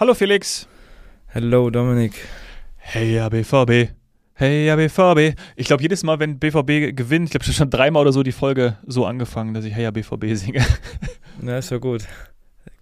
Hallo Felix. Hallo Dominik. Hey ja BVB. Hey ja BVB. Ich glaube jedes Mal, wenn BVB gewinnt, ich glaube schon dreimal oder so die Folge so angefangen, dass ich Hey ja BVB singe. Na, ist ja gut.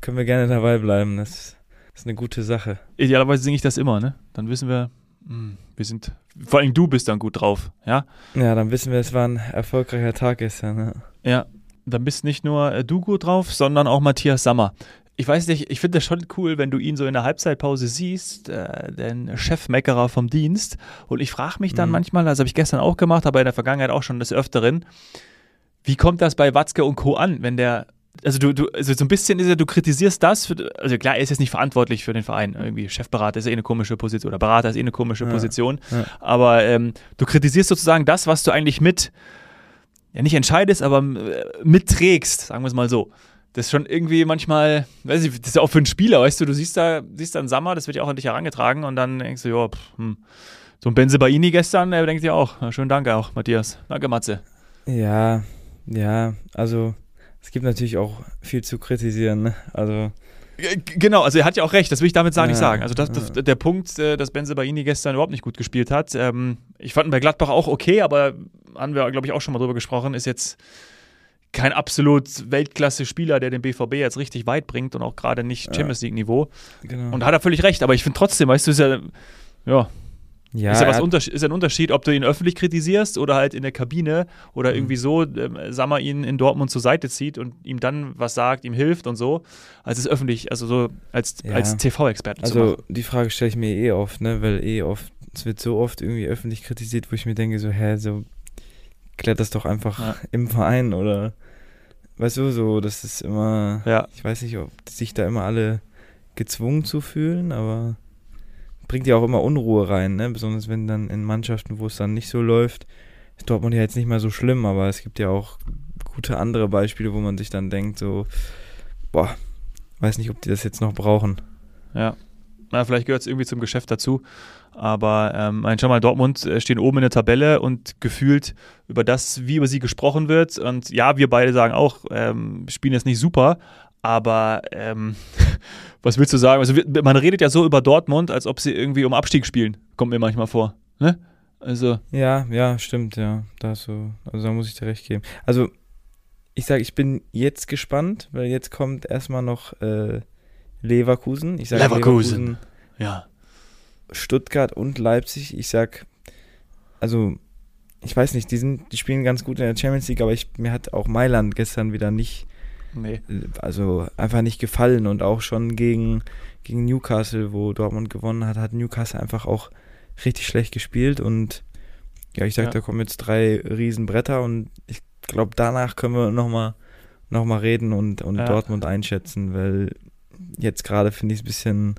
Können wir gerne dabei bleiben. Das ist eine gute Sache. Idealerweise singe ich das immer, ne? Dann wissen wir, hm, wir sind, vor allem du bist dann gut drauf, ja? Ja, dann wissen wir, es war ein erfolgreicher Tag gestern. Ja, ja dann bist nicht nur äh, du gut drauf, sondern auch Matthias Sammer. Ich weiß nicht, ich finde das schon cool, wenn du ihn so in der Halbzeitpause siehst, äh, den Chefmeckerer vom Dienst. Und ich frage mich dann mhm. manchmal, das habe ich gestern auch gemacht, aber in der Vergangenheit auch schon des Öfteren, wie kommt das bei Watzke und Co. an, wenn der also du, du, also so ein bisschen ist ja, du kritisierst das, für, also klar, er ist jetzt nicht verantwortlich für den Verein, irgendwie Chefberater ist eh eine komische Position oder Berater ist eh eine komische ja, Position, ja. aber ähm, du kritisierst sozusagen das, was du eigentlich mit, ja nicht entscheidest, aber äh, mitträgst, sagen wir es mal so. Das ist schon irgendwie manchmal, weiß ich, das ist ja auch für einen Spieler, weißt du, du siehst da, siehst da einen Sammer, das wird ja auch an dich herangetragen und dann denkst du, ja, hm. so ein Benze Baini gestern, der denkt ja auch, ja, schönen Dank auch, Matthias. Danke, Matze. Ja, ja, also es gibt natürlich auch viel zu kritisieren. Ne? Also Genau, also er hat ja auch recht, das will ich damit ja, nicht sagen. Also das, das, der Punkt, äh, dass Benze Baini gestern überhaupt nicht gut gespielt hat, ähm, ich fand ihn bei Gladbach auch okay, aber haben wir, glaube ich, auch schon mal drüber gesprochen, ist jetzt kein absolut Weltklasse-Spieler, der den BVB jetzt richtig weit bringt und auch gerade nicht Champions League-Niveau. Genau. Und hat er völlig recht, aber ich finde trotzdem, weißt du, ist ja, ja, ja, ist ja was Unterschied, ist ein Unterschied, ob du ihn öffentlich kritisierst oder halt in der Kabine oder irgendwie mhm. so, ähm, Sammer ihn in Dortmund zur Seite zieht und ihm dann was sagt, ihm hilft und so, als es öffentlich, also so als, ja. als TV-Experten Also die Frage stelle ich mir eh oft, ne, weil eh oft, es wird so oft irgendwie öffentlich kritisiert, wo ich mir denke, so, hä, so klärt das doch einfach ja. im Verein oder weißt du, so, das ist immer, ja. ich weiß nicht, ob sich da immer alle gezwungen zu fühlen, aber bringt ja auch immer Unruhe rein, ne? besonders wenn dann in Mannschaften, wo es dann nicht so läuft, ist Dortmund ja jetzt nicht mehr so schlimm, aber es gibt ja auch gute andere Beispiele, wo man sich dann denkt, so, boah, weiß nicht, ob die das jetzt noch brauchen. Ja, na, vielleicht gehört es irgendwie zum Geschäft dazu. Aber ähm, schau mal, Dortmund äh, stehen oben in der Tabelle und gefühlt über das, wie über sie gesprochen wird. Und ja, wir beide sagen auch, ähm, spielen jetzt nicht super, aber ähm, was willst du sagen? Also man redet ja so über Dortmund, als ob sie irgendwie um Abstieg spielen. Kommt mir manchmal vor. Ne? Also. Ja, ja, stimmt, ja. Da so, also da muss ich dir recht geben. Also, ich sage, ich bin jetzt gespannt, weil jetzt kommt erstmal noch äh, Leverkusen. Ich sag, Leverkusen. Leverkusen. Ja. Stuttgart und Leipzig. Ich sag, also, ich weiß nicht, die, sind, die spielen ganz gut in der Champions League, aber ich, mir hat auch Mailand gestern wieder nicht Nee. Also einfach nicht gefallen und auch schon gegen, gegen Newcastle, wo Dortmund gewonnen hat, hat Newcastle einfach auch richtig schlecht gespielt und ja, ich sag, ja. da kommen jetzt drei Riesenbretter und ich glaube, danach können wir nochmal noch mal reden und, und ja. Dortmund einschätzen, weil jetzt gerade finde ich es ein bisschen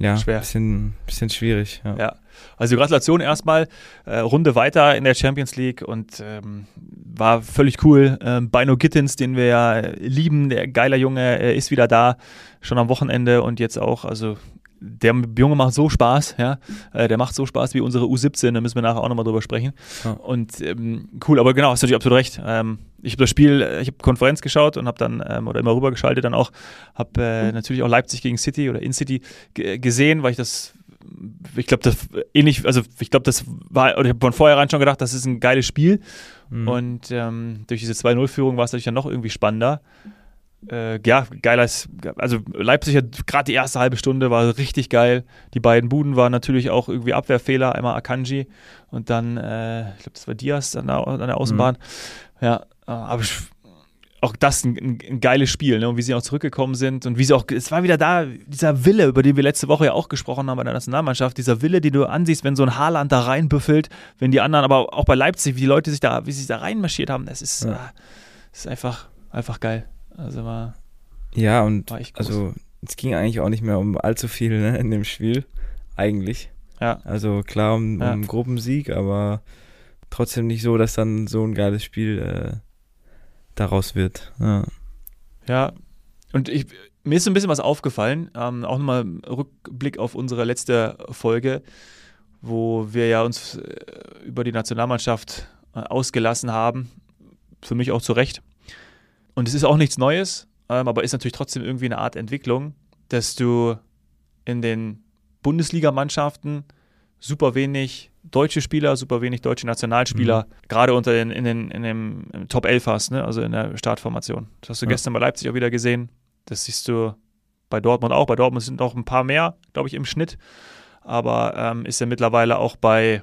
ja, Schwer. Bisschen, bisschen schwierig. Ja. ja. Also Gratulation erstmal. Äh, Runde weiter in der Champions League und ähm, war völlig cool. Ähm, Bino Gittins, den wir ja lieben, der geiler Junge, ist wieder da, schon am Wochenende und jetzt auch, also der Junge macht so Spaß, ja. Äh, der macht so Spaß wie unsere U17, da müssen wir nachher auch nochmal drüber sprechen. Ja. Und ähm, cool, aber genau, hast du natürlich absolut recht. Ähm, ich habe das Spiel, äh, ich habe Konferenz geschaut und habe dann, ähm, oder immer rübergeschaltet dann auch, habe äh, mhm. natürlich auch Leipzig gegen City oder in City gesehen, weil ich das ich glaube, das ähnlich, also ich glaube, das war, oder ich habe von vornherein schon gedacht, das ist ein geiles Spiel. Mhm. Und ähm, durch diese 2-0-Führung war es natürlich dann noch irgendwie spannender äh, ja, geiler, also Leipzig hat gerade die erste halbe Stunde war richtig geil. Die beiden Buden waren natürlich auch irgendwie Abwehrfehler, einmal Akanji und dann, äh, ich glaube, das war Diaz an der, an der Außenbahn. Mhm. Ja, äh, aber auch das ein, ein, geiles Spiel, ne? Und wie sie auch zurückgekommen sind und wie sie auch, es war wieder da, dieser Wille, über den wir letzte Woche ja auch gesprochen haben bei der Nationalmannschaft, dieser Wille, den du ansiehst, wenn so ein Haaland da reinbüffelt, wenn die anderen, aber auch bei Leipzig, wie die Leute sich da, wie sie sich da reinmarschiert haben, das ist, ja. äh, das ist einfach, einfach geil. Also war. Ja, und also es ging eigentlich auch nicht mehr um allzu viel ne, in dem Spiel. Eigentlich. Ja. Also klar um, ja. um Gruppensieg, aber trotzdem nicht so, dass dann so ein geiles Spiel äh, daraus wird. Ja. ja, und ich, mir ist so ein bisschen was aufgefallen, ähm, auch nochmal Rückblick auf unsere letzte Folge, wo wir ja uns äh, über die Nationalmannschaft äh, ausgelassen haben. Für mich auch zu Recht. Und es ist auch nichts Neues, ähm, aber ist natürlich trotzdem irgendwie eine Art Entwicklung. dass du in den Bundesligamannschaften super wenig deutsche Spieler, super wenig deutsche Nationalspieler, mhm. gerade unter den, in, den, in dem Top 11 hast, ne? also in der Startformation. Das hast du ja. gestern bei Leipzig auch wieder gesehen. Das siehst du bei Dortmund auch. Bei Dortmund sind noch ein paar mehr, glaube ich, im Schnitt. Aber ähm, ist ja mittlerweile auch bei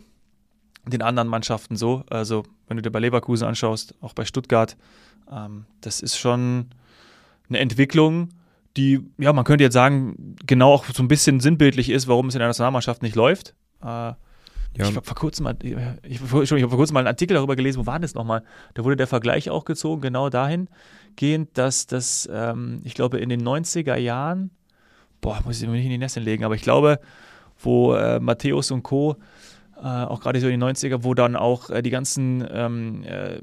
den anderen Mannschaften so. Also, wenn du dir bei Leverkusen anschaust, auch bei Stuttgart, ähm, das ist schon eine Entwicklung, die, ja, man könnte jetzt sagen, genau auch so ein bisschen sinnbildlich ist, warum es in der Nationalmannschaft nicht läuft. Äh, ja. Ich habe vor kurzem mal, ich, ich habe vor kurzem mal einen Artikel darüber gelesen, wo war das nochmal? Da wurde der Vergleich auch gezogen, genau dahingehend, dass das, ähm, ich glaube, in den 90er Jahren, boah, muss ich mir nicht in die Nässe legen, aber ich glaube, wo äh, Matthäus und Co. Äh, auch gerade so in den 90er, wo dann auch äh, die ganzen ähm, äh,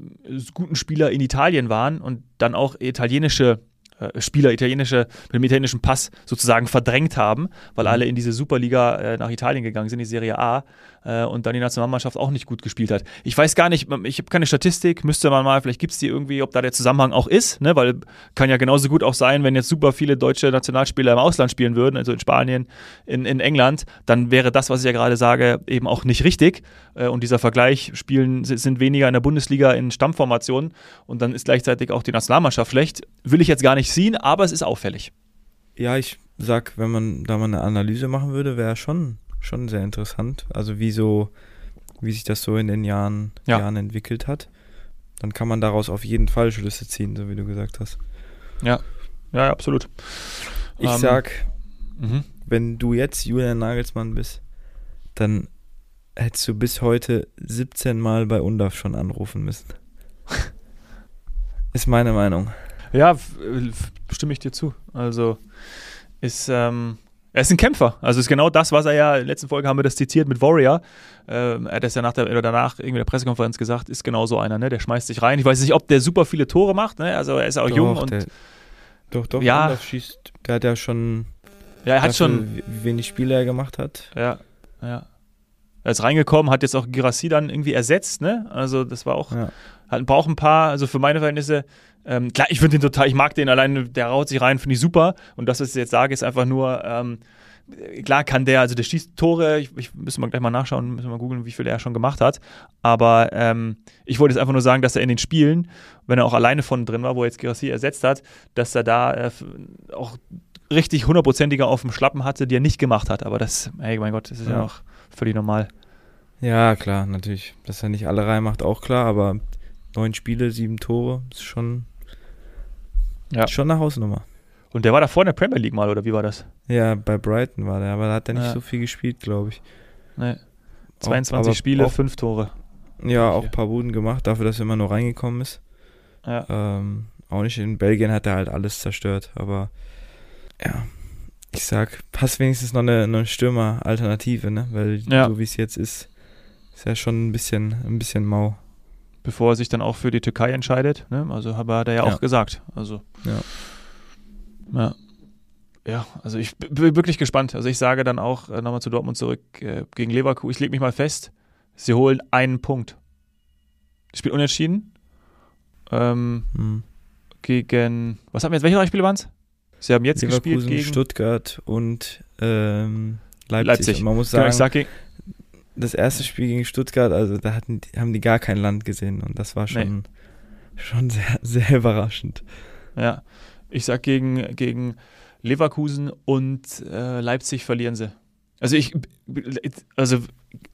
guten Spieler in Italien waren und dann auch italienische äh, Spieler italienische, mit dem italienischen Pass sozusagen verdrängt haben, weil mhm. alle in diese Superliga äh, nach Italien gegangen sind, die Serie A, äh, und dann die Nationalmannschaft auch nicht gut gespielt hat. Ich weiß gar nicht, ich habe keine Statistik, müsste man mal, vielleicht gibt es die irgendwie, ob da der Zusammenhang auch ist, ne? weil kann ja genauso gut auch sein, wenn jetzt super viele deutsche Nationalspieler im Ausland spielen würden, also in Spanien, in, in England, dann wäre das, was ich ja gerade sage, eben auch nicht richtig. Äh, und dieser Vergleich, spielen sind weniger in der Bundesliga in Stammformationen und dann ist gleichzeitig auch die Nationalmannschaft schlecht. Will ich jetzt gar nicht ziehen, aber es ist auffällig. Ja, ich sag, wenn man da mal eine Analyse machen würde, wäre schon schon sehr interessant. Also wie so, wie sich das so in den Jahren, ja. Jahren entwickelt hat. Dann kann man daraus auf jeden Fall Schlüsse ziehen, so wie du gesagt hast. Ja, ja, absolut. Ich ähm, sag, mhm. wenn du jetzt Julian Nagelsmann bist, dann hättest du bis heute 17 Mal bei UNDAF schon anrufen müssen. ist meine Meinung. Ja, stimme ich dir zu. Also ist, ähm, er ist ein Kämpfer. Also ist genau das, was er ja, in der letzten Folge haben wir das zitiert mit Warrior. Ähm, er hat das ja nach der, oder danach irgendwie der Pressekonferenz gesagt, ist genau so einer, ne? Der schmeißt sich rein. Ich weiß nicht, ob der super viele Tore macht, ne? Also er ist auch doch, jung und. Der, doch, doch, ja. schießt, der hat ja schon. Ja, er hat schon. Wie wenig Spiele er gemacht hat. Ja, ja. Er ist reingekommen, hat jetzt auch Girassi dann irgendwie ersetzt, ne? Also das war auch. Ja. Hat, braucht ein paar, also für meine Verhältnisse ähm, klar, ich finde den total, ich mag den alleine, der raut sich rein, finde ich super. Und das, was ich jetzt sage, ist einfach nur, ähm, klar kann der, also der schießt Tore, ich, ich müssen wir gleich mal nachschauen, müssen wir mal googeln, wie viel er schon gemacht hat. Aber ähm, ich wollte jetzt einfach nur sagen, dass er in den Spielen, wenn er auch alleine von drin war, wo er jetzt Girassi ersetzt hat, dass er da äh, auch richtig hundertprozentiger auf dem Schlappen hatte, die er nicht gemacht hat. Aber das, hey, mein Gott, das ist ja, ja auch völlig normal. Ja, klar, natürlich. Dass er nicht alle reinmacht, auch klar, aber neun Spiele, sieben Tore, ist schon ja. Schon eine Hausnummer. Und der war da vorne in der Premier League mal, oder wie war das? Ja, bei Brighton war der, aber da hat er nicht ja. so viel gespielt, glaube ich. Nee. 22 auch, Spiele, auch, 5 Tore. Ja, auch ein paar Buden gemacht, dafür, dass er immer nur reingekommen ist. Ja. Ähm, auch nicht in Belgien hat er halt alles zerstört, aber ja, ich sag, passt wenigstens noch eine, eine Stürmer-Alternative, ne? Weil ja. so wie es jetzt ist, ist ja schon ein bisschen, ein bisschen mau bevor er sich dann auch für die Türkei entscheidet. Ne? Also hat er ja, ja, auch gesagt. Also ja. ja. Ja, also ich bin wirklich gespannt. Also ich sage dann auch äh, nochmal zu Dortmund zurück äh, gegen Leverkusen. Ich lege mich mal fest, sie holen einen Punkt. Spiel unentschieden. Ähm, hm. Gegen, was haben wir jetzt, welche drei Spiele waren es? Sie haben jetzt Leverkusen, gespielt gegen Stuttgart und ähm, Leipzig. Leipzig. Und man muss sagen, genau, das erste Spiel gegen Stuttgart, also da hatten, haben die gar kein Land gesehen und das war schon, nee. schon sehr, sehr überraschend. Ja, ich sag gegen, gegen Leverkusen und äh, Leipzig verlieren sie. Also ich, also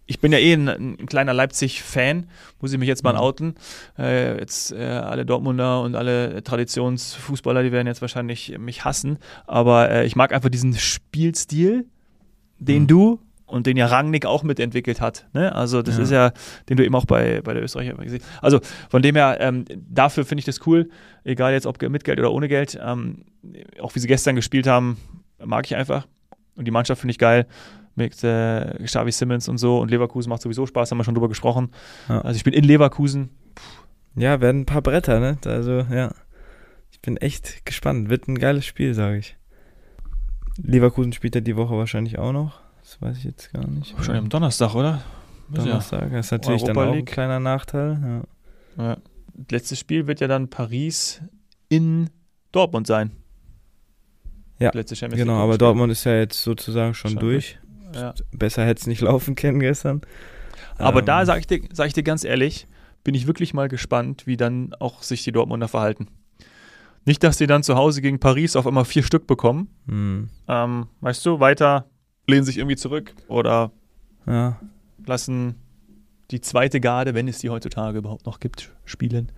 ich bin ja eh ein, ein kleiner Leipzig-Fan, muss ich mich jetzt mal mhm. outen. Äh, jetzt äh, alle Dortmunder und alle Traditionsfußballer, die werden jetzt wahrscheinlich mich hassen, aber äh, ich mag einfach diesen Spielstil, den mhm. du und den ja Rangnick auch mitentwickelt hat. Ne? Also das ja. ist ja, den du eben auch bei, bei der Österreicher gesehen hast. Also von dem her, ähm, dafür finde ich das cool, egal jetzt ob mit Geld oder ohne Geld. Ähm, auch wie sie gestern gespielt haben, mag ich einfach. Und die Mannschaft finde ich geil mit äh, Xavi Simmons und so. Und Leverkusen macht sowieso Spaß, haben wir schon drüber gesprochen. Ja. Also ich bin in Leverkusen. Puh. Ja, werden ein paar Bretter, ne? Also ja, ich bin echt gespannt. Wird ein geiles Spiel, sage ich. Leverkusen spielt ja die Woche wahrscheinlich auch noch. Das weiß ich jetzt gar nicht. Wahrscheinlich am Donnerstag, oder? Donnerstag, das ist natürlich Europa dann auch ein kleiner Nachteil. Ja. ja. Letztes Spiel wird ja dann Paris in Dortmund sein. Ja, Genau, aber. Dortmund ist ja jetzt sozusagen schon, Schon durch. Ja. Besser hätte es nicht laufen können gestern. Aber Ähm, da sage ich, dir, sag ich dir ganz ehrlich, bin ich wirklich mal gespannt, wie dann auch sich die Dortmunder verhalten. Nicht, dass die dann zu Hause gegen Paris auf einmal vier Stück bekommen. hm, Ähm, weißt du, weiter lehnen sich irgendwie zurück oder ja, lassen die zweite Garde, wenn es die heutzutage überhaupt noch gibt, spielen.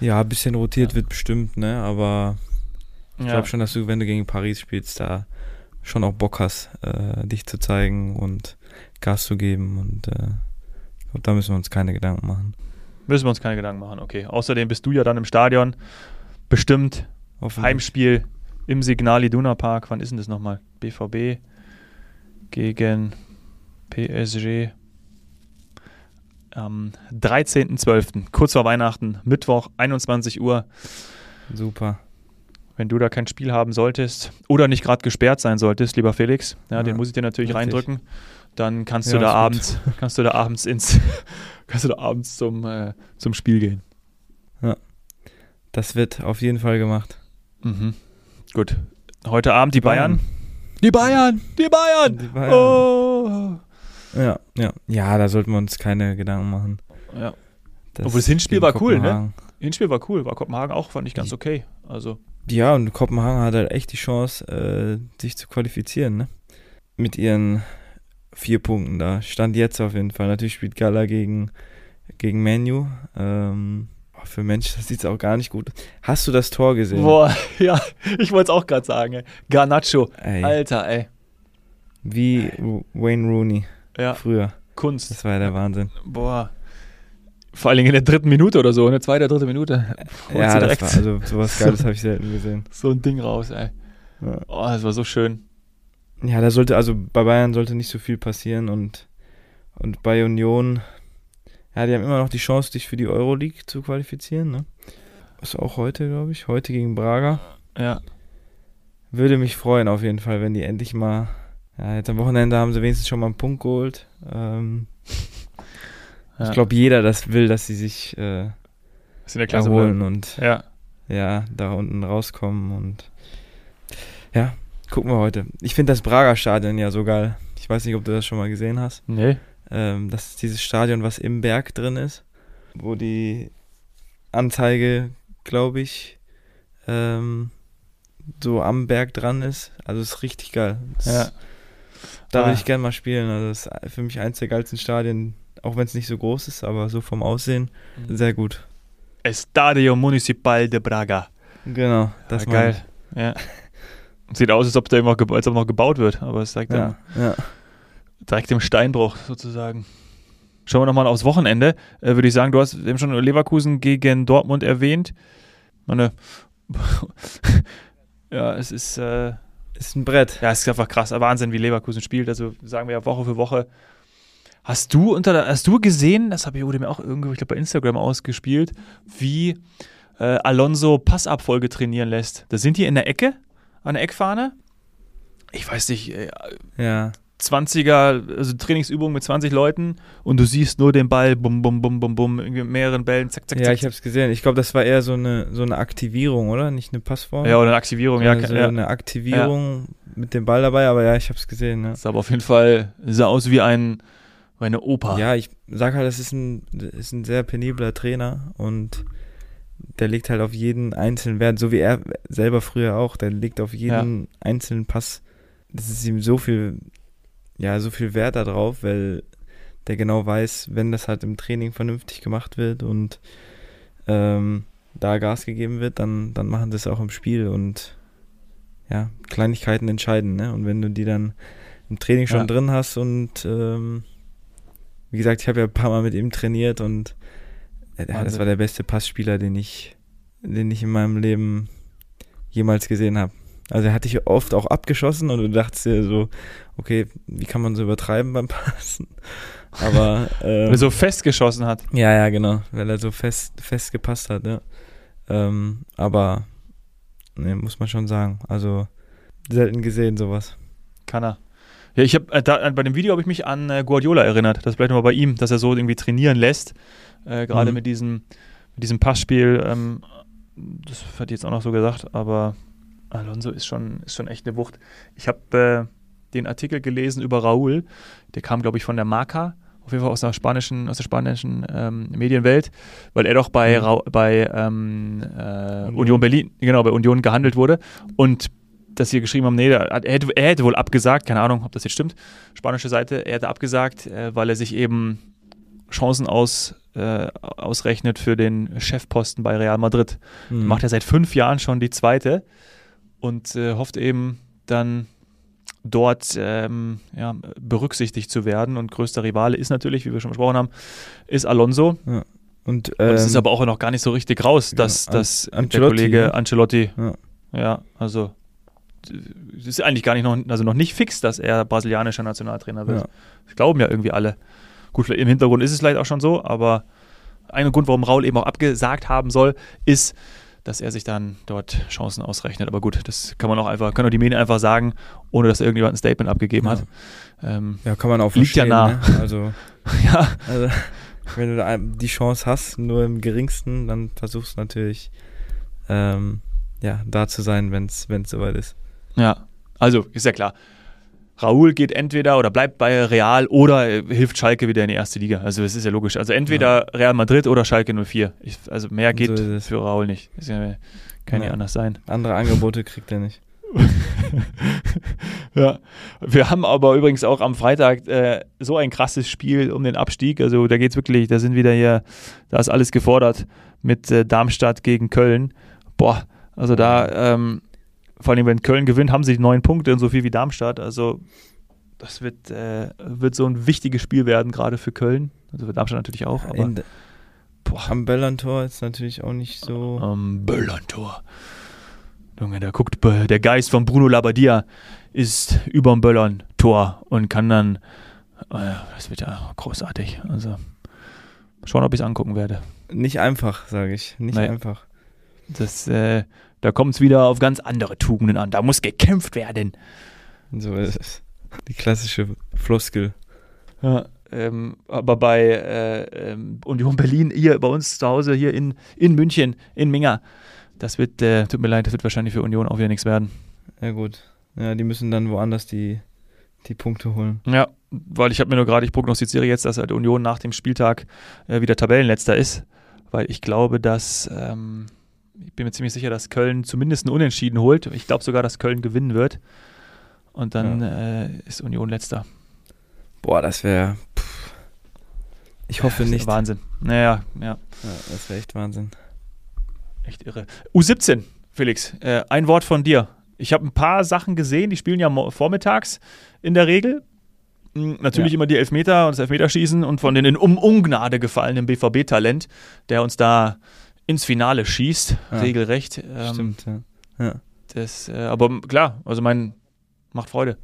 ja, ein bisschen rotiert Ja. wird bestimmt, ne? Aber ich glaube schon, dass du, wenn du gegen Paris spielst, da schon auch Bock hast, äh, dich zu zeigen und Gas zu geben. Und äh, ich glaube, da müssen wir uns keine Gedanken machen. Müssen wir uns keine Gedanken machen, okay. Außerdem bist du ja dann im Stadion. Bestimmt Hoffentlich. Heimspiel im Signal Iduna Park. Wann ist denn das nochmal? BVB gegen PSG am 13.12. Kurz vor Weihnachten, Mittwoch, 21 Uhr. Super. Wenn du da kein Spiel haben solltest oder nicht gerade gesperrt sein solltest, lieber Felix, ja, Ja, den muss ich dir natürlich richtig. reindrücken, dann kannst Ja, du da ist gut. abends, kannst du da abends ins, kannst du da abends zum, äh, zum Spiel gehen. Das wird auf jeden Fall gemacht. Mhm. Gut. Heute Abend die Bayern. Bayern. Die Bayern! Die Bayern! Die Bayern. Oh! Ja, ja. Ja, da sollten wir uns keine Gedanken machen. Ja. Das Obwohl das Hinspiel war cool, ne? Hinspiel war cool, war Kopenhagen auch, fand ich ganz okay. Also, Ja, und Kopenhagen hat halt echt die Chance, äh, sich zu qualifizieren, ne? Mit ihren vier Punkten da. Stand jetzt auf jeden Fall. Natürlich spielt Gala gegen, gegen Menu. Ähm, für Mensch, das sieht auch gar nicht gut. Hast du das Tor gesehen? boah, ja, ich wollte es auch gerade sagen, ey. Garnacho, Ey, Alter, ey. wie Ru- Wayne Rooney Ja, früher. Kunst. Das war ja der Wahnsinn. Boah. Vor allen Dingen in der dritten Minute oder so, in der zweiten, dritte Minute. Holt ja, das war, also sowas Geiles habe ich selten gesehen. so ein Ding raus, ey. Ja. Oh, das war so schön. Ja, da sollte, also bei Bayern sollte nicht so viel passieren und, und bei Union, ja, die haben immer noch die Chance, sich für die Euroleague zu qualifizieren, ne? Ist auch heute, glaube ich, heute gegen Braga. Ja. Würde mich freuen auf jeden Fall, wenn die endlich mal, ja, jetzt am Wochenende haben sie wenigstens schon mal einen Punkt geholt. Ähm, ja. Ich glaube, jeder das will, dass sie sich äh, ist in der Klasse erholen bleiben. und Ja. ja, da unten rauskommen und ja, gucken wir heute. Ich finde das Braga Stadion ja so geil. Ich weiß nicht, ob du das schon mal gesehen hast. Nee. Ähm, das ist dieses Stadion, was im Berg drin ist, wo die Anzeige, glaube ich, ähm, so am Berg dran ist. Also ist richtig geil. Das, Ja. Da Ah. würde ich gerne mal spielen. Also das ist für mich eins der geilsten Stadien, auch wenn es nicht so groß ist, aber so vom Aussehen Mhm. sehr gut. Estadio Municipal de Braga. Genau, das Ah, meine geil. Ja. Sieht aus, als ob da immer noch, gebaut wird, aber es ich. ja. Ja, ja. Direkt im Steinbruch sozusagen. Schauen wir nochmal aufs Wochenende. Äh, Würde ich sagen, du hast eben schon Leverkusen gegen Dortmund erwähnt. Meine, ja, es ist, äh, Ist ein Brett. ja, es ist einfach krass. Wahnsinn, wie Leverkusen spielt. Also sagen wir ja Woche für Woche. Hast du unter der, hast du gesehen, das habe ich wurde mir auch irgendwo, ich glaube, bei Instagram ausgespielt, wie äh, Alonso Passabfolge trainieren lässt? Da sind die in der Ecke, an der Eckfahne. Ich weiß nicht, äh, Ja. 20er, also Trainingsübung mit 20 Leuten und du siehst nur den Ball, bum, bum, bum, bum, bum, mit mehreren Bällen, zack, zack, Ja, zack. ich habe es gesehen. Ich glaube, das war eher so eine, so eine Aktivierung, oder? Nicht eine Passform. ja, oder eine Aktivierung, ja, also ja. eine Aktivierung mit dem Ball dabei, aber ja, ich habe es gesehen. Ja. Das sah aber auf jeden Fall, sah aus wie ein, wie eine Oper. Ja, ich sag halt, das ist ein, das ist ein sehr penibler Trainer und der legt halt auf jeden einzelnen Wert, so wie er selber früher auch, der legt auf jeden einzelnen Pass. Das ist ihm so viel, ja, so viel Wert da drauf, weil der genau weiß, wenn das halt im Training vernünftig gemacht wird und ähm, da Gas gegeben wird, dann, dann machen sie es auch im Spiel und ja, Kleinigkeiten entscheiden, ne? Und wenn du die dann im Training schon Ja. drin hast und ähm, wie gesagt, ich habe ja ein paar Mal mit ihm trainiert und äh, das war der beste Passspieler, den ich, den ich in meinem Leben jemals gesehen habe. Also er hat dich oft auch abgeschossen und du dachtest dir so, okay, wie kann man so übertreiben beim Passen? Aber ähm, Weil er so festgeschossen hat. ja, ja, genau, weil er so fest, fest gepasst hat, ja. Ähm, aber ne, muss man schon sagen. Also selten gesehen sowas. Kann er. Ja, ich habe äh, bei dem Video habe ich mich an äh, Guardiola erinnert. Das vielleicht nochmal bei ihm, dass er so irgendwie trainieren lässt. Äh, Gerade Mhm. mit diesem, mit diesem Passspiel. Ähm, das ich jetzt auch noch so gesagt, aber Alonso ist schon, ist schon echt eine Wucht. Ich habe äh, den Artikel gelesen über Raúl, der kam, glaube ich, von der Marca, auf jeden Fall aus der spanischen, aus der spanischen ähm, Medienwelt, weil er doch bei, mhm. bei ähm, äh, Union Berlin, genau, bei Union gehandelt wurde und dass sie geschrieben haben, nee, er hätte, er hätte wohl abgesagt, keine Ahnung, ob das jetzt stimmt, spanische Seite, er hätte abgesagt, äh, weil er sich eben Chancen aus, äh, ausrechnet für den Chefposten bei Real Madrid. Mhm. Macht er seit fünf Jahren schon die zweite und äh, hofft eben dann dort ähm, ja, berücksichtigt zu werden. Und größter Rivale ist natürlich, wie wir schon besprochen haben, ist Alonso. Ja. Und, ähm, und, es ist aber auch noch gar nicht so richtig raus, dass, ja, dass An der Kollege ja. Ancelotti, ja. ja, also es ist eigentlich gar nicht noch, also noch nicht fix, dass er brasilianischer Nationaltrainer wird. Das glauben ja irgendwie alle. Gut, im Hintergrund ist es vielleicht auch schon so, aber ein Grund, warum Raul eben auch abgesagt haben soll, ist, dass er sich dann dort Chancen ausrechnet. Aber gut, das kann man auch einfach, können auch die Medien einfach sagen, ohne dass irgendjemand ein Statement abgegeben ja. hat. Ähm, ja, kann man auch Liegt ja nah. Ne? Also, ja. Also, wenn du da die Chance hast, nur im geringsten, dann versuchst du natürlich, ähm, ja, da zu sein, wenn es soweit ist. Ja, also ist ja klar. Raúl geht entweder oder bleibt bei Real oder hilft Schalke wieder in die erste Liga. Also das ist ja logisch. Also entweder ja. Real Madrid oder Schalke 04. Ich, also mehr geht so für Raúl nicht. Das kann ja. ja anders sein. Andere Angebote kriegt er nicht. ja, wir haben aber übrigens auch am Freitag äh, so ein krasses Spiel um den Abstieg. Also da geht es wirklich, da sind wieder hier, da ist alles gefordert mit äh, Darmstadt gegen Köln. Boah, also da ähm, vor allem, wenn Köln gewinnt, haben sie neun Punkte und so viel wie Darmstadt. Also das wird, äh, wird so ein wichtiges Spiel werden, gerade für Köln. Also für Darmstadt natürlich auch. Aber, In, boah. Am Böllantor ist natürlich auch nicht so. Am Böllantor. Junge, da guckt der Geist von Bruno Labbadia ist über dem Böllern-Tor und kann dann. Äh, das wird ja großartig. Also schauen, ob ich es angucken werde. Nicht einfach, sage ich. Nicht naja. einfach. Das, äh, da kommt es wieder auf ganz andere Tugenden an. Da muss gekämpft werden. So ist es. Die klassische Floskel. Ja, ähm, aber bei äh, ähm, Union Berlin, hier bei uns zu Hause, hier in, in München, in Minga, das wird, äh, tut mir leid, das wird wahrscheinlich für Union auch wieder nichts werden. Ja, gut. Ja, die müssen dann woanders die, die Punkte holen. Ja, weil ich habe mir nur gerade, ich prognostiziere jetzt, dass halt Union nach dem Spieltag äh, wieder Tabellenletzter ist, weil ich glaube, dass ähm, ich bin mir ziemlich sicher, dass Köln zumindest einen Unentschieden holt. Ich glaube sogar, dass Köln gewinnen wird. Und dann ja. äh, ist Union letzter. Boah, das wäre. Ich hoffe nicht. Wahnsinn. Naja, ja. ja das wäre echt Wahnsinn. Echt irre. U17, Felix, äh, ein Wort von dir. Ich habe ein paar Sachen gesehen, die spielen ja vormittags in der Regel. Hm, natürlich ja. immer die Elfmeter und das Elfmeterschießen und von den in um Ungnade gefallenen BVB-Talent, der uns da ins Finale schießt, ja. regelrecht. Ähm, Stimmt, ja. ja. Das, äh, aber klar, also mein, macht Freude.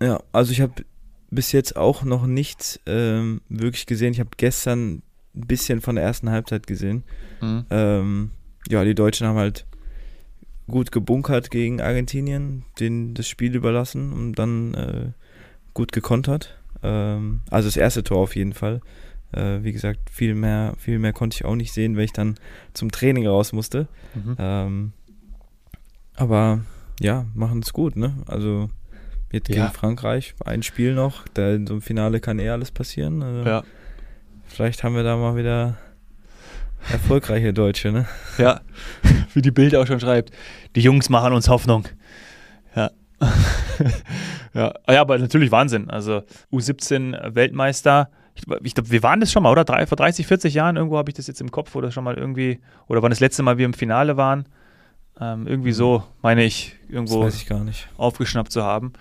Ja, also ich habe bis jetzt auch noch nichts ähm, wirklich gesehen. Ich habe gestern ein bisschen von der ersten Halbzeit gesehen. Mhm. Ähm, ja, die Deutschen haben halt gut gebunkert gegen Argentinien, denen das Spiel überlassen und dann äh, gut gekontert. Ähm, also das erste Tor auf jeden Fall. Äh, wie gesagt, viel mehr, viel mehr konnte ich auch nicht sehen, weil ich dann zum Training raus musste. Mhm. Ähm, aber ja, machen es gut, ne? Also jetzt gegen ja. Frankreich, ein Spiel noch, da in so einem Finale kann eh alles passieren. Also ja. Vielleicht haben wir da mal wieder erfolgreiche Deutsche, ne? Ja, wie die Bild auch schon schreibt. Die Jungs machen uns Hoffnung. Ja. ja. ja, aber natürlich Wahnsinn. Also U17 Weltmeister, ich, glaube, wir waren das schon mal, oder? Drei, vor 30, 40 Jahren, irgendwo habe ich das jetzt im Kopf oder schon mal irgendwie, oder wann das letzte Mal wir im Finale waren. Ähm, irgendwie so, meine ich, irgendwo ich aufgeschnappt zu haben.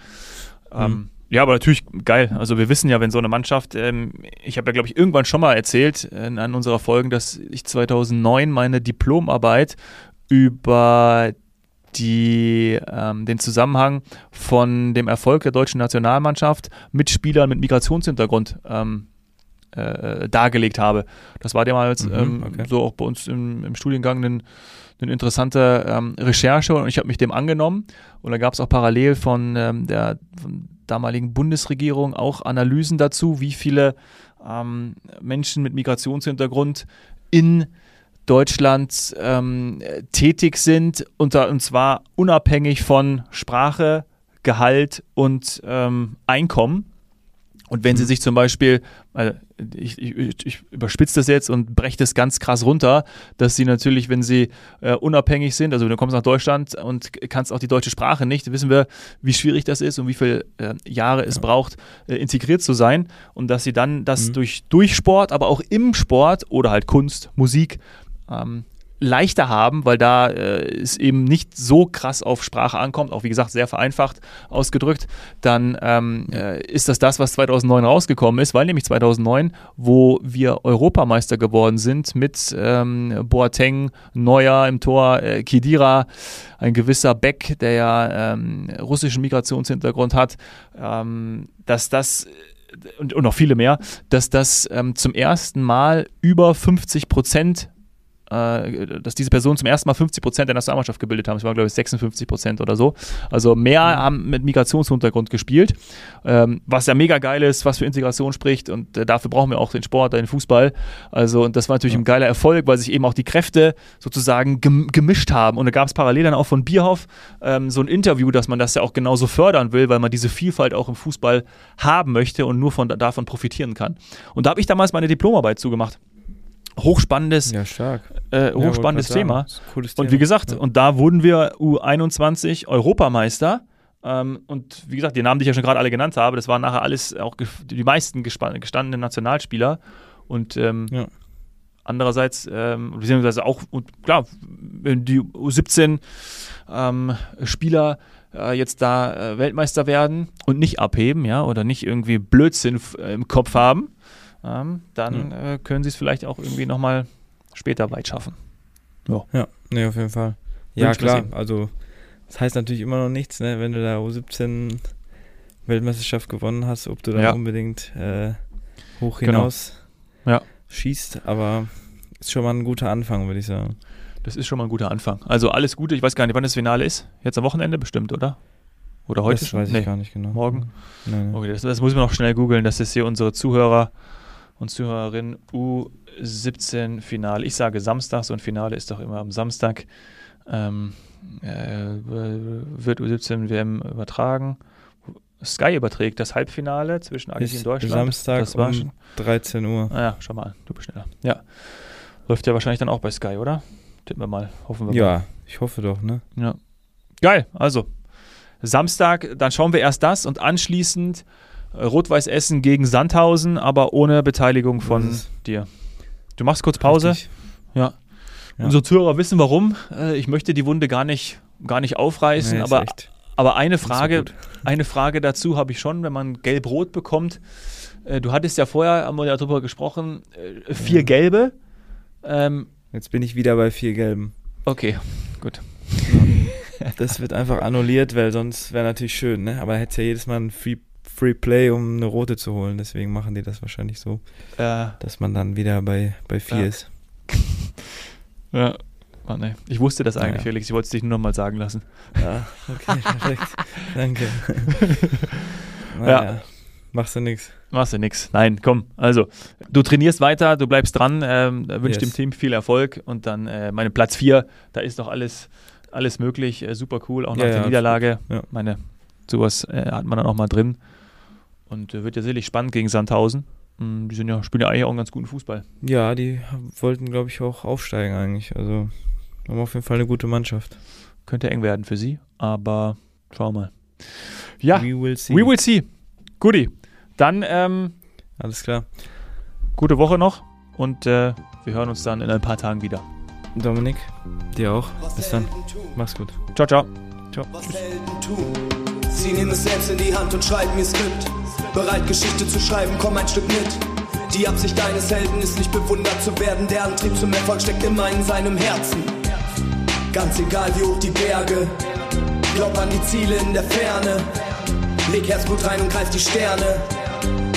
Ähm, mhm. Ja, aber natürlich geil. Also wir wissen ja, wenn so eine Mannschaft, ähm, ich habe ja, glaube ich, irgendwann schon mal erzählt in einer unserer Folgen, dass ich 2009 meine Diplomarbeit über die, ähm, den Zusammenhang von dem Erfolg der deutschen Nationalmannschaft mit Spielern mit Migrationshintergrund ähm, äh, dargelegt habe. Das war damals mhm, ähm, okay. so auch bei uns im, im Studiengang ein, eine interessante ähm, Recherche und ich habe mich dem angenommen. Und da gab es auch parallel von ähm, der von damaligen Bundesregierung auch Analysen dazu, wie viele ähm, Menschen mit Migrationshintergrund in Deutschland ähm, tätig sind, unter, und zwar unabhängig von Sprache, Gehalt und ähm, Einkommen. Und wenn sie mhm. sich zum Beispiel, also ich, ich, ich überspitze das jetzt und breche das ganz krass runter, dass sie natürlich, wenn sie äh, unabhängig sind, also du kommst nach Deutschland und kannst auch die deutsche Sprache nicht, wissen wir, wie schwierig das ist und wie viele äh, Jahre es ja. braucht, äh, integriert zu sein. Und dass sie dann das mhm. durch, durch Sport, aber auch im Sport oder halt Kunst, Musik ähm, leichter haben, weil da äh, es eben nicht so krass auf Sprache ankommt, auch wie gesagt sehr vereinfacht ausgedrückt, dann ähm, äh, ist das das, was 2009 rausgekommen ist, weil nämlich 2009, wo wir Europameister geworden sind mit ähm, Boateng, Neuer im Tor, äh, Kidira, ein gewisser Beck, der ja ähm, russischen Migrationshintergrund hat, ähm, dass das und, und noch viele mehr, dass das ähm, zum ersten Mal über 50 Prozent äh, dass diese Personen zum ersten Mal 50 Prozent der Nationalmannschaft gebildet haben. Es waren, glaube ich, 56 Prozent oder so. Also mehr haben mit Migrationshintergrund gespielt, ähm, was ja mega geil ist, was für Integration spricht und äh, dafür brauchen wir auch den Sport, den Fußball. Also und das war natürlich ja. ein geiler Erfolg, weil sich eben auch die Kräfte sozusagen gem gemischt haben. Und da gab es parallel dann auch von Bierhoff ähm, so ein Interview, dass man das ja auch genauso fördern will, weil man diese Vielfalt auch im Fußball haben möchte und nur von, davon profitieren kann. Und da habe ich damals meine Diplomarbeit zugemacht hochspannendes, ja. Äh, hochspannendes ja, Thema. Und wie gesagt, ja. und da wurden wir U21 Europameister. Ähm, und wie gesagt, die Namen, die ich ja schon gerade alle genannt habe, das waren nachher alles auch die meisten gestandenen Nationalspieler. Und ähm, andererseits, ähm, beziehungsweise auch, und klar, wenn die U17 ähm, Spieler äh, jetzt da äh, Weltmeister werden und nicht abheben, ja, oder nicht irgendwie Blödsinn im Kopf haben, ähm, dann ja. äh, können sie es vielleicht auch irgendwie nochmal später weit schaffen. Ja, ja nee, auf jeden Fall. Ja, klar, also das heißt natürlich immer noch nichts, ne, wenn du da U17 Weltmeisterschaft gewonnen hast, ob du dann ja. unbedingt äh, hoch genau. hinaus genau. ja. schießt, aber ist schon mal ein guter Anfang, würde ich sagen. Das ist schon mal ein guter Anfang. Also alles Gute, ich weiß gar nicht, wann das Finale ist. Jetzt am Wochenende bestimmt, oder? Oder heute das schon? weiß ich nee. gar nicht genau. Morgen? Nein, nein. Okay, das, das muss man noch schnell googeln, dass das hier unsere Zuhörer und Zuhörerinnen U17 Finale. Ich sage samstags und Finale ist doch immer am Samstag. Ähm, äh, wird U17 WM übertragen. Sky überträgt das Halbfinale zwischen Argentinien und Deutschland. Samstag das war um 13 Uhr. Ah ja, schau mal an, du bist schneller. Ja. Läuft ja wahrscheinlich dann auch bei Sky, oder? Tippen wir mal, hoffen wir ja, mal. Ja, ich hoffe doch, ne? Ja. Geil, also Samstag, dann schauen wir erst das und anschließend Rot-Weiß Essen gegen Sandhausen, aber ohne Beteiligung von dir. Du machst kurz Pause. Ja. ja. Unsere Zuhörer wissen warum. Äh, ich möchte die Wunde gar nicht, gar nicht aufreißen, nee, aber, aber eine Frage, eine Frage dazu habe ich schon, wenn man gelb-rot bekommt. Äh, du hattest ja vorher, haben wir darüber gesprochen, äh, vier ja. gelbe. Ähm, Jetzt bin ich wieder bei vier gelben. Okay, gut. Das wird einfach annulliert, weil sonst wäre natürlich schön, ne? Aber hätte ja jedes Mal ein Free Free Play, um eine rote zu holen. Deswegen machen die das wahrscheinlich so, äh, dass man dann wieder bei, bei vier ja. ist. ja. Mann, ey. Ich wusste das eigentlich, ja. Felix. Ich wollte es dich nur noch mal sagen lassen. Ja, okay, perfekt. Danke. naja, ja. Machst du nichts. Machst du nichts. Nein, komm. Also, du trainierst weiter, du bleibst dran, ähm, wünsche yes. dem Team viel Erfolg und dann äh, meine Platz 4, da ist doch alles, alles möglich, äh, super cool, auch nach ja, der Niederlage. Meine, sowas äh, hat man dann auch mal drin. Und äh, wird ja sicherlich spannend gegen Sandhausen. Mm, die sind ja, spielen ja eigentlich auch einen ganz guten Fußball. Ja, die wollten, glaube ich, auch aufsteigen eigentlich. Also haben auf jeden Fall eine gute Mannschaft. Könnte eng werden für sie, aber schau mal. Ja, we will see. We will see. Guti. Dann, ähm, alles klar. Gute Woche noch und äh, wir hören uns dann in ein paar Tagen wieder. Dominik, dir auch. Bis dann. Mach's gut. Ciao, ciao. Ciao. Tschüss. Sie nehmen es selbst in die Hand und schreiben ihr Skript. Bereit, Geschichte zu schreiben, komm ein Stück mit. Die Absicht deines Helden ist nicht bewundert zu werden. Der Antrieb zum Erfolg steckt immer in seinem Herzen. Ganz egal wie hoch die Berge, glaub an die Ziele in der Ferne. Leg Herzblut rein und greif die Sterne.